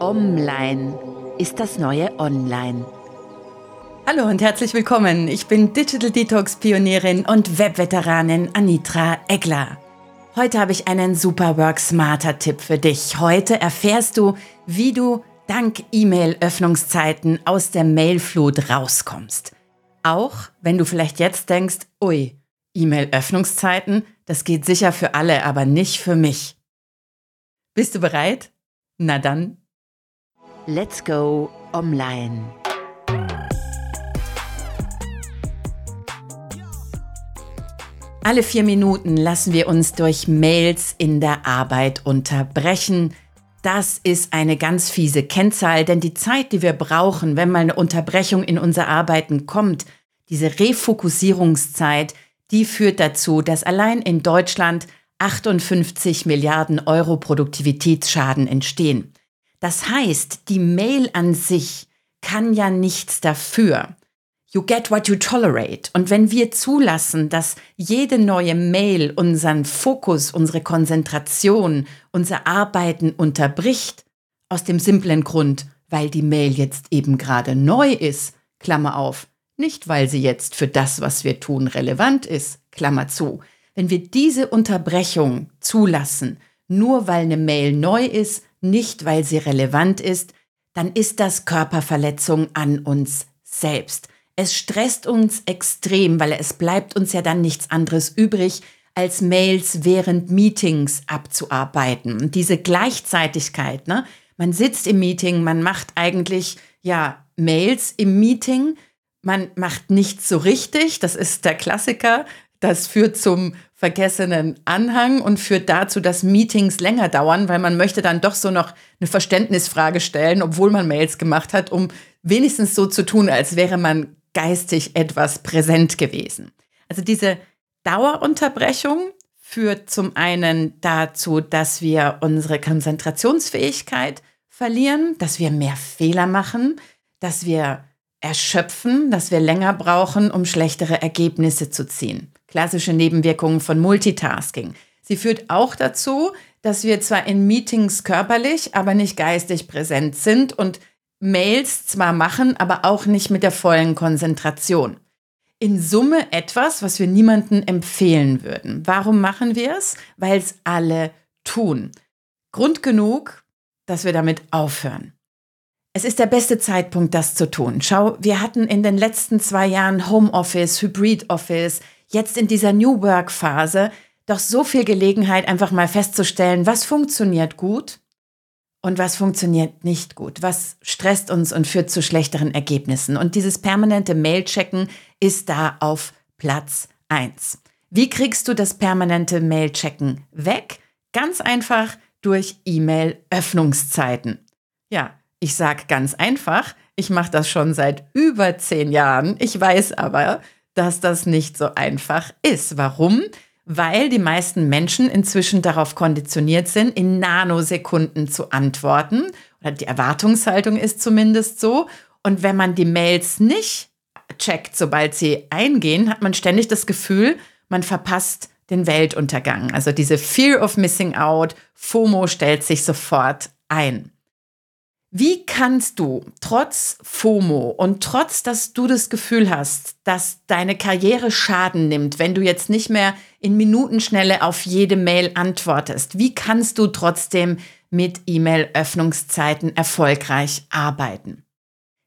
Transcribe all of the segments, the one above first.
Online ist das neue Online. Hallo und herzlich willkommen. Ich bin Digital Detox Pionierin und Webveteranin Anitra Egler. Heute habe ich einen Super Work Smarter Tipp für dich. Heute erfährst du, wie du dank E-Mail-Öffnungszeiten aus der Mailflut rauskommst. Auch wenn du vielleicht jetzt denkst, ui, E-Mail-Öffnungszeiten, das geht sicher für alle, aber nicht für mich. Bist du bereit? Na dann. Let's go online. Alle vier Minuten lassen wir uns durch Mails in der Arbeit unterbrechen. Das ist eine ganz fiese Kennzahl, denn die Zeit, die wir brauchen, wenn mal eine Unterbrechung in unser Arbeiten kommt, diese Refokussierungszeit, die führt dazu, dass allein in Deutschland 58 Milliarden Euro Produktivitätsschaden entstehen. Das heißt, die Mail an sich kann ja nichts dafür. You get what you tolerate. Und wenn wir zulassen, dass jede neue Mail unseren Fokus, unsere Konzentration, unser Arbeiten unterbricht, aus dem simplen Grund, weil die Mail jetzt eben gerade neu ist, Klammer auf, nicht weil sie jetzt für das, was wir tun, relevant ist, Klammer zu. Wenn wir diese Unterbrechung zulassen, nur weil eine Mail neu ist, nicht weil sie relevant ist, dann ist das Körperverletzung an uns selbst. Es stresst uns extrem, weil es bleibt uns ja dann nichts anderes übrig, als Mails während Meetings abzuarbeiten. Und diese Gleichzeitigkeit, ne? Man sitzt im Meeting, man macht eigentlich ja Mails im Meeting, man macht nichts so richtig, das ist der Klassiker. Das führt zum vergessenen Anhang und führt dazu, dass Meetings länger dauern, weil man möchte dann doch so noch eine Verständnisfrage stellen, obwohl man Mails gemacht hat, um wenigstens so zu tun, als wäre man geistig etwas präsent gewesen. Also diese Dauerunterbrechung führt zum einen dazu, dass wir unsere Konzentrationsfähigkeit verlieren, dass wir mehr Fehler machen, dass wir erschöpfen, dass wir länger brauchen, um schlechtere Ergebnisse zu ziehen. Klassische Nebenwirkungen von Multitasking. Sie führt auch dazu, dass wir zwar in Meetings körperlich, aber nicht geistig präsent sind und Mails zwar machen, aber auch nicht mit der vollen Konzentration. In Summe etwas, was wir niemandem empfehlen würden. Warum machen wir es? Weil es alle tun. Grund genug, dass wir damit aufhören. Es ist der beste Zeitpunkt, das zu tun. Schau, wir hatten in den letzten zwei Jahren Homeoffice, Hybrid Office, jetzt in dieser New Work Phase doch so viel Gelegenheit, einfach mal festzustellen, was funktioniert gut und was funktioniert nicht gut, was stresst uns und führt zu schlechteren Ergebnissen. Und dieses permanente Mail-Checken ist da auf Platz 1. Wie kriegst du das permanente Mail-Checken weg? Ganz einfach durch E-Mail-Öffnungszeiten. Ja, ich sage ganz einfach, ich mache das schon seit über zehn Jahren. Ich weiß aber, dass das nicht so einfach ist. Warum? weil die meisten Menschen inzwischen darauf konditioniert sind, in Nanosekunden zu antworten. Oder die Erwartungshaltung ist zumindest so. Und wenn man die Mails nicht checkt, sobald sie eingehen, hat man ständig das Gefühl, man verpasst den Weltuntergang. Also diese Fear of Missing Out, FOMO stellt sich sofort ein. Wie kannst du trotz FOMO und trotz, dass du das Gefühl hast, dass deine Karriere Schaden nimmt, wenn du jetzt nicht mehr in Minutenschnelle auf jede Mail antwortest, wie kannst du trotzdem mit E-Mail-Öffnungszeiten erfolgreich arbeiten?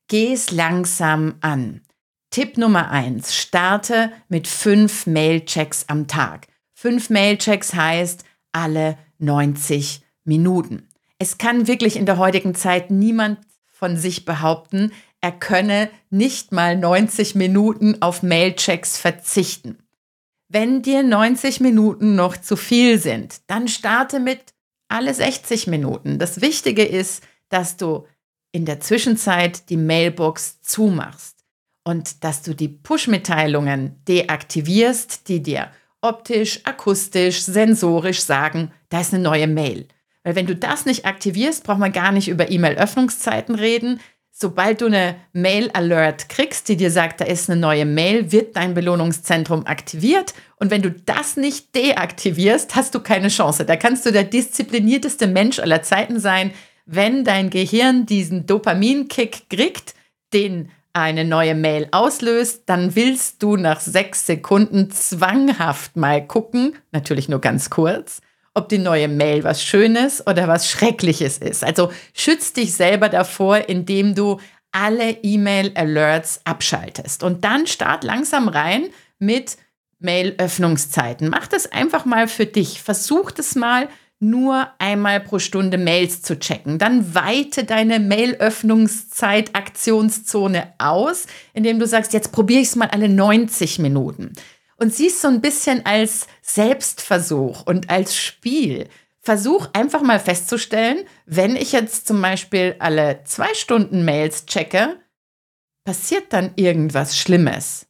Geh es langsam an. Tipp Nummer eins: Starte mit fünf Mail-Checks am Tag. Fünf Mail-Checks heißt alle 90 Minuten. Es kann wirklich in der heutigen Zeit niemand von sich behaupten, er könne nicht mal 90 Minuten auf Mailchecks verzichten. Wenn dir 90 Minuten noch zu viel sind, dann starte mit alle 60 Minuten. Das Wichtige ist, dass du in der Zwischenzeit die Mailbox zumachst und dass du die Push-Mitteilungen deaktivierst, die dir optisch, akustisch, sensorisch sagen, da ist eine neue Mail. Weil wenn du das nicht aktivierst, braucht man gar nicht über E-Mail-Öffnungszeiten reden. Sobald du eine Mail-Alert kriegst, die dir sagt, da ist eine neue Mail, wird dein Belohnungszentrum aktiviert. Und wenn du das nicht deaktivierst, hast du keine Chance. Da kannst du der disziplinierteste Mensch aller Zeiten sein. wenn dein Gehirn diesen Dopaminkick kriegt, den eine neue Mail auslöst, dann willst du nach sechs Sekunden zwanghaft mal gucken, natürlich nur ganz kurz, ob die neue Mail was Schönes oder was Schreckliches ist. Also schütz dich selber davor, indem du alle E-Mail-Alerts abschaltest. Und dann start langsam rein mit Mail-Öffnungszeiten. Mach das einfach mal für dich. Versuch das mal nur einmal pro Stunde Mails zu checken. Dann weite deine Mail-Öffnungszeit Aktionszone aus, indem du sagst, jetzt probiere ich es mal alle 90 Minuten. Und siehst so ein bisschen als Selbstversuch und als Spiel. Versuch einfach mal festzustellen, wenn ich jetzt zum Beispiel alle zwei Stunden Mails checke, passiert dann irgendwas Schlimmes?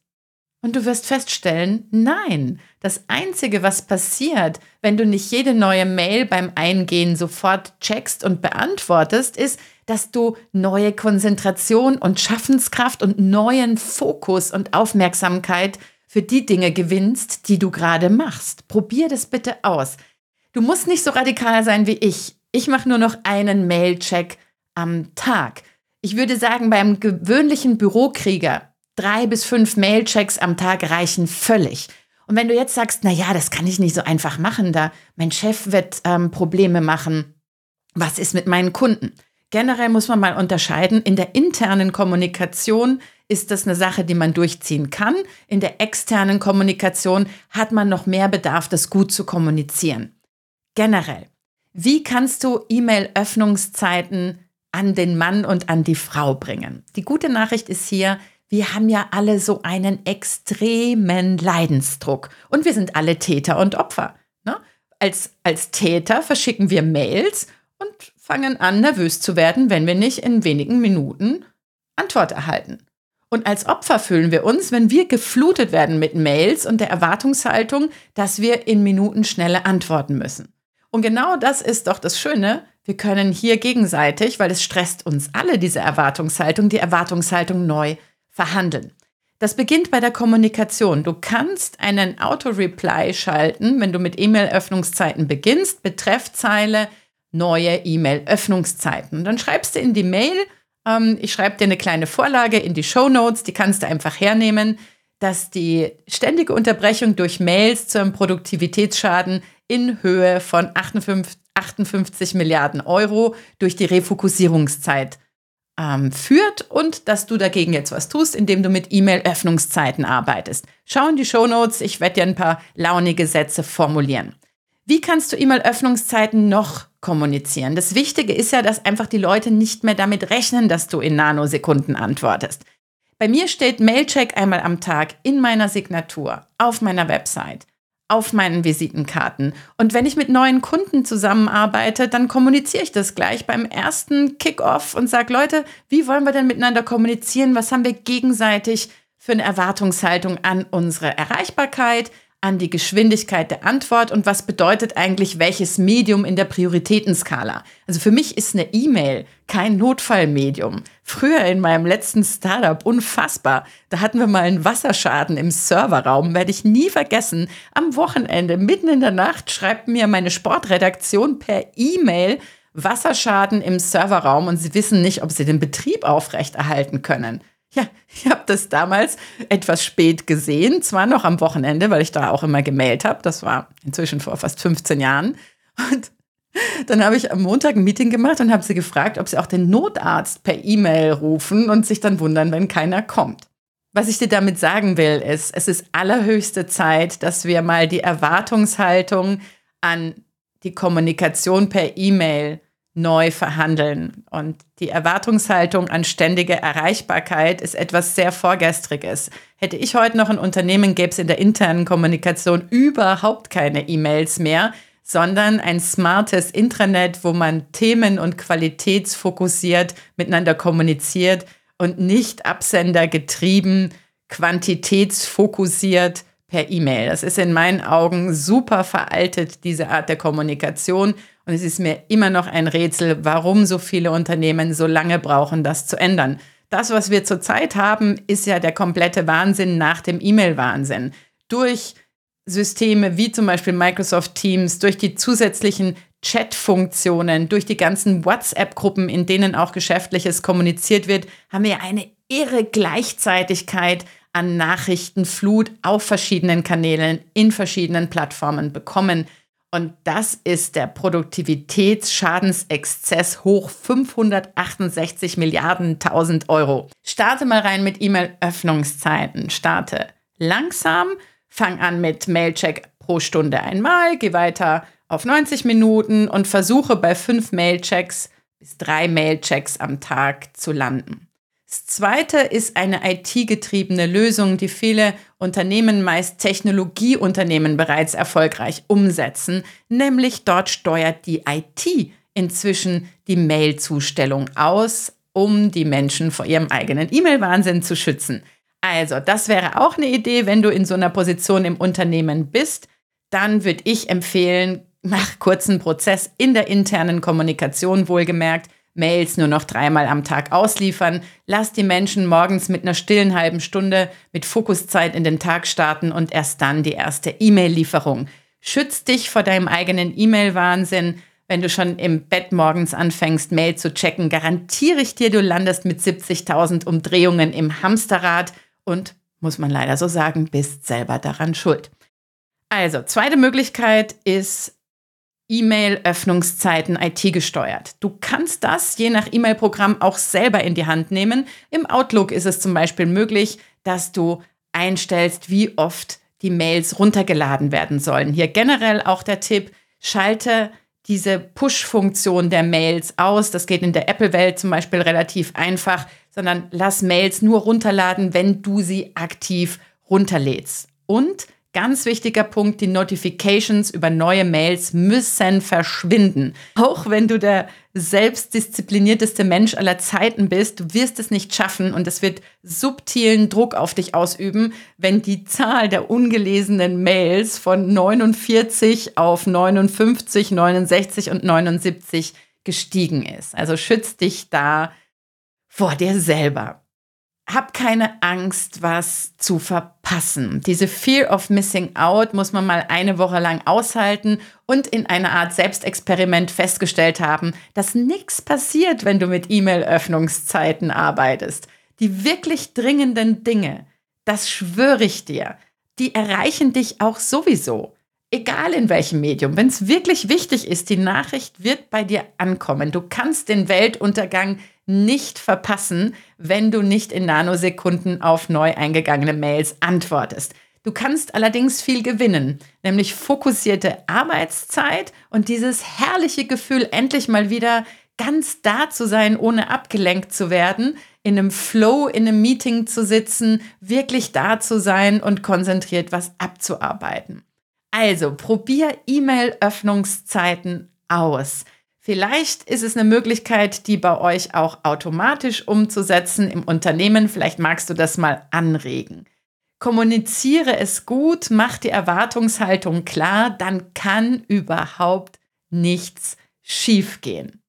Und du wirst feststellen, nein, das Einzige, was passiert, wenn du nicht jede neue Mail beim Eingehen sofort checkst und beantwortest, ist, dass du neue Konzentration und Schaffenskraft und neuen Fokus und Aufmerksamkeit für die Dinge gewinnst, die du gerade machst. Probier das bitte aus. Du musst nicht so radikal sein wie ich. Ich mache nur noch einen Mail-Check am Tag. Ich würde sagen, beim gewöhnlichen Bürokrieger drei bis fünf Mailchecks am Tag reichen völlig. Und wenn du jetzt sagst, na ja, das kann ich nicht so einfach machen, da mein Chef wird ähm, Probleme machen. Was ist mit meinen Kunden? Generell muss man mal unterscheiden. In der internen Kommunikation ist das eine Sache, die man durchziehen kann. In der externen Kommunikation hat man noch mehr Bedarf, das gut zu kommunizieren. Generell. Wie kannst du E-Mail-Öffnungszeiten an den Mann und an die Frau bringen? Die gute Nachricht ist hier, wir haben ja alle so einen extremen Leidensdruck und wir sind alle Täter und Opfer. Ne? Als, als Täter verschicken wir Mails und fangen an, nervös zu werden, wenn wir nicht in wenigen Minuten Antwort erhalten. Und als Opfer fühlen wir uns, wenn wir geflutet werden mit Mails und der Erwartungshaltung, dass wir in Minuten schnelle antworten müssen. Und genau das ist doch das Schöne. Wir können hier gegenseitig, weil es stresst uns alle, diese Erwartungshaltung, die Erwartungshaltung neu verhandeln. Das beginnt bei der Kommunikation. Du kannst einen Auto-Reply schalten, wenn du mit E-Mail-Öffnungszeiten beginnst, Betreffzeile neue E-Mail-Öffnungszeiten. Dann schreibst du in die Mail, ähm, ich schreibe dir eine kleine Vorlage in die Show Notes, die kannst du einfach hernehmen, dass die ständige Unterbrechung durch Mails zu einem Produktivitätsschaden in Höhe von 58, 58 Milliarden Euro durch die Refokussierungszeit ähm, führt und dass du dagegen jetzt was tust, indem du mit E-Mail-Öffnungszeiten arbeitest. Schau in die Show Notes, ich werde dir ein paar launige Sätze formulieren. Wie kannst du E-Mail-Öffnungszeiten noch kommunizieren? Das Wichtige ist ja, dass einfach die Leute nicht mehr damit rechnen, dass du in Nanosekunden antwortest. Bei mir steht Mailcheck einmal am Tag in meiner Signatur, auf meiner Website auf meinen Visitenkarten. Und wenn ich mit neuen Kunden zusammenarbeite, dann kommuniziere ich das gleich beim ersten Kickoff und sage, Leute, wie wollen wir denn miteinander kommunizieren? Was haben wir gegenseitig für eine Erwartungshaltung an unsere Erreichbarkeit? An die Geschwindigkeit der Antwort und was bedeutet eigentlich welches Medium in der Prioritätenskala. Also für mich ist eine E-Mail kein Notfallmedium. Früher in meinem letzten Startup, unfassbar, da hatten wir mal einen Wasserschaden im Serverraum, werde ich nie vergessen. Am Wochenende, mitten in der Nacht, schreibt mir meine Sportredaktion per E-Mail, Wasserschaden im Serverraum und sie wissen nicht, ob sie den Betrieb aufrechterhalten können. Ja, ich habe das damals etwas spät gesehen, zwar noch am Wochenende, weil ich da auch immer gemeldet habe. Das war inzwischen vor fast 15 Jahren. Und dann habe ich am Montag ein Meeting gemacht und habe sie gefragt, ob sie auch den Notarzt per E-Mail rufen und sich dann wundern, wenn keiner kommt. Was ich dir damit sagen will, ist, es ist allerhöchste Zeit, dass wir mal die Erwartungshaltung an die Kommunikation per E-Mail neu verhandeln. Und die Erwartungshaltung an ständige Erreichbarkeit ist etwas sehr Vorgestriges. Hätte ich heute noch ein Unternehmen, gäbe es in der internen Kommunikation überhaupt keine E-Mails mehr, sondern ein smartes Intranet, wo man themen- und qualitätsfokussiert miteinander kommuniziert und nicht absendergetrieben, quantitätsfokussiert per E-Mail. Das ist in meinen Augen super veraltet, diese Art der Kommunikation. Und es ist mir immer noch ein Rätsel, warum so viele Unternehmen so lange brauchen, das zu ändern. Das, was wir zurzeit haben, ist ja der komplette Wahnsinn nach dem E-Mail-Wahnsinn. Durch Systeme wie zum Beispiel Microsoft Teams, durch die zusätzlichen Chat-Funktionen, durch die ganzen WhatsApp-Gruppen, in denen auch geschäftliches kommuniziert wird, haben wir eine irre Gleichzeitigkeit an Nachrichtenflut auf verschiedenen Kanälen, in verschiedenen Plattformen bekommen. Und das ist der Produktivitätsschadenexzess hoch 568 Milliarden 1000 Euro. Starte mal rein mit E-Mail-Öffnungszeiten. Starte langsam, fang an mit Mailcheck pro Stunde einmal, geh weiter auf 90 Minuten und versuche bei fünf Mailchecks bis drei Mailchecks am Tag zu landen. Das zweite ist eine IT-getriebene Lösung, die viele Unternehmen, meist Technologieunternehmen, bereits erfolgreich umsetzen, nämlich dort steuert die IT inzwischen die Mailzustellung aus, um die Menschen vor ihrem eigenen E-Mail-Wahnsinn zu schützen. Also, das wäre auch eine Idee, wenn du in so einer Position im Unternehmen bist, dann würde ich empfehlen, mach kurzen Prozess in der internen Kommunikation wohlgemerkt, Mails nur noch dreimal am Tag ausliefern, lass die Menschen morgens mit einer stillen halben Stunde mit Fokuszeit in den Tag starten und erst dann die erste E-Mail-Lieferung. Schütz dich vor deinem eigenen E-Mail-Wahnsinn. Wenn du schon im Bett morgens anfängst, Mail zu checken, garantiere ich dir, du landest mit 70.000 Umdrehungen im Hamsterrad und, muss man leider so sagen, bist selber daran schuld. Also, zweite Möglichkeit ist E-Mail-Öffnungszeiten IT gesteuert. Du kannst das je nach E-Mail-Programm auch selber in die Hand nehmen. Im Outlook ist es zum Beispiel möglich, dass du einstellst, wie oft die Mails runtergeladen werden sollen. Hier generell auch der Tipp, schalte diese Push-Funktion der Mails aus. Das geht in der Apple-Welt zum Beispiel relativ einfach, sondern lass Mails nur runterladen, wenn du sie aktiv runterlädst. Und Ganz wichtiger Punkt, die Notifications über neue Mails müssen verschwinden. Auch wenn du der selbstdisziplinierteste Mensch aller Zeiten bist, du wirst es nicht schaffen und es wird subtilen Druck auf dich ausüben, wenn die Zahl der ungelesenen Mails von 49 auf 59, 69 und 79 gestiegen ist. Also schütz dich da vor dir selber hab keine Angst, was zu verpassen. Diese Fear of Missing Out muss man mal eine Woche lang aushalten und in einer Art Selbstexperiment festgestellt haben, dass nichts passiert, wenn du mit E-Mail-Öffnungszeiten arbeitest. Die wirklich dringenden Dinge, das schwöre ich dir, die erreichen dich auch sowieso. Egal in welchem Medium, wenn es wirklich wichtig ist, die Nachricht wird bei dir ankommen. Du kannst den Weltuntergang nicht verpassen, wenn du nicht in Nanosekunden auf neu eingegangene Mails antwortest. Du kannst allerdings viel gewinnen, nämlich fokussierte Arbeitszeit und dieses herrliche Gefühl, endlich mal wieder ganz da zu sein, ohne abgelenkt zu werden, in einem Flow, in einem Meeting zu sitzen, wirklich da zu sein und konzentriert was abzuarbeiten. Also probier E-Mail-Öffnungszeiten aus. Vielleicht ist es eine Möglichkeit, die bei euch auch automatisch umzusetzen im Unternehmen. Vielleicht magst du das mal anregen. Kommuniziere es gut, mach die Erwartungshaltung klar, dann kann überhaupt nichts schiefgehen.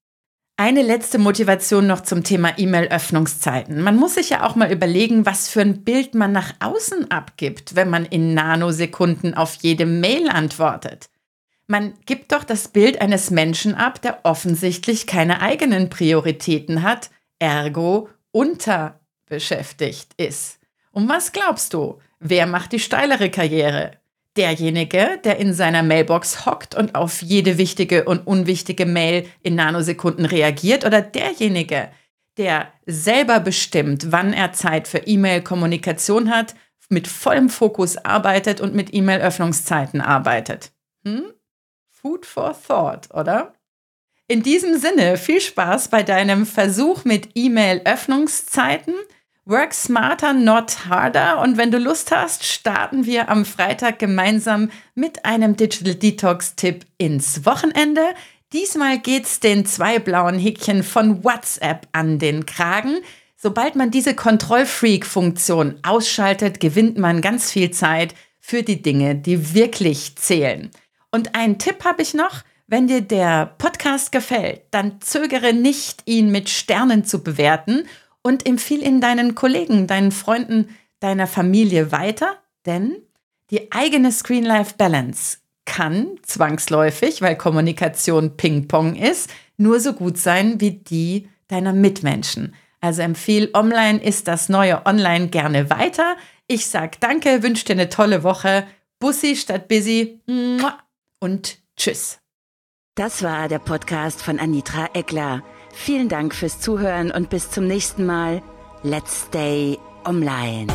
Eine letzte Motivation noch zum Thema E-Mail-Öffnungszeiten. Man muss sich ja auch mal überlegen, was für ein Bild man nach außen abgibt, wenn man in Nanosekunden auf jede Mail antwortet. Man gibt doch das Bild eines Menschen ab, der offensichtlich keine eigenen Prioritäten hat, ergo unterbeschäftigt ist. Und was glaubst du? Wer macht die steilere Karriere? Derjenige, der in seiner Mailbox hockt und auf jede wichtige und unwichtige Mail in Nanosekunden reagiert oder derjenige, der selber bestimmt, wann er Zeit für E-Mail-Kommunikation hat, mit vollem Fokus arbeitet und mit E-Mail-Öffnungszeiten arbeitet? Hm? Food for Thought, oder? In diesem Sinne, viel Spaß bei deinem Versuch mit E-Mail-Öffnungszeiten. Work smarter, not harder. Und wenn du Lust hast, starten wir am Freitag gemeinsam mit einem Digital Detox-Tipp ins Wochenende. Diesmal geht's den zwei blauen Häkchen von WhatsApp an den Kragen. Sobald man diese Kontrollfreak-Funktion ausschaltet, gewinnt man ganz viel Zeit für die Dinge, die wirklich zählen. Und einen Tipp habe ich noch. Wenn dir der Podcast gefällt, dann zögere nicht, ihn mit Sternen zu bewerten und empfiehl ihn deinen Kollegen, deinen Freunden, deiner Familie weiter, denn die eigene Screen-Life-Balance kann zwangsläufig, weil Kommunikation Ping-Pong ist, nur so gut sein wie die deiner Mitmenschen. Also empfehle online ist das neue Online gerne weiter. Ich sag danke, wünsche dir eine tolle Woche. Bussi statt busy und tschüss. Das war der Podcast von Anitra Eckler. Vielen Dank fürs Zuhören und bis zum nächsten Mal. Let's stay online.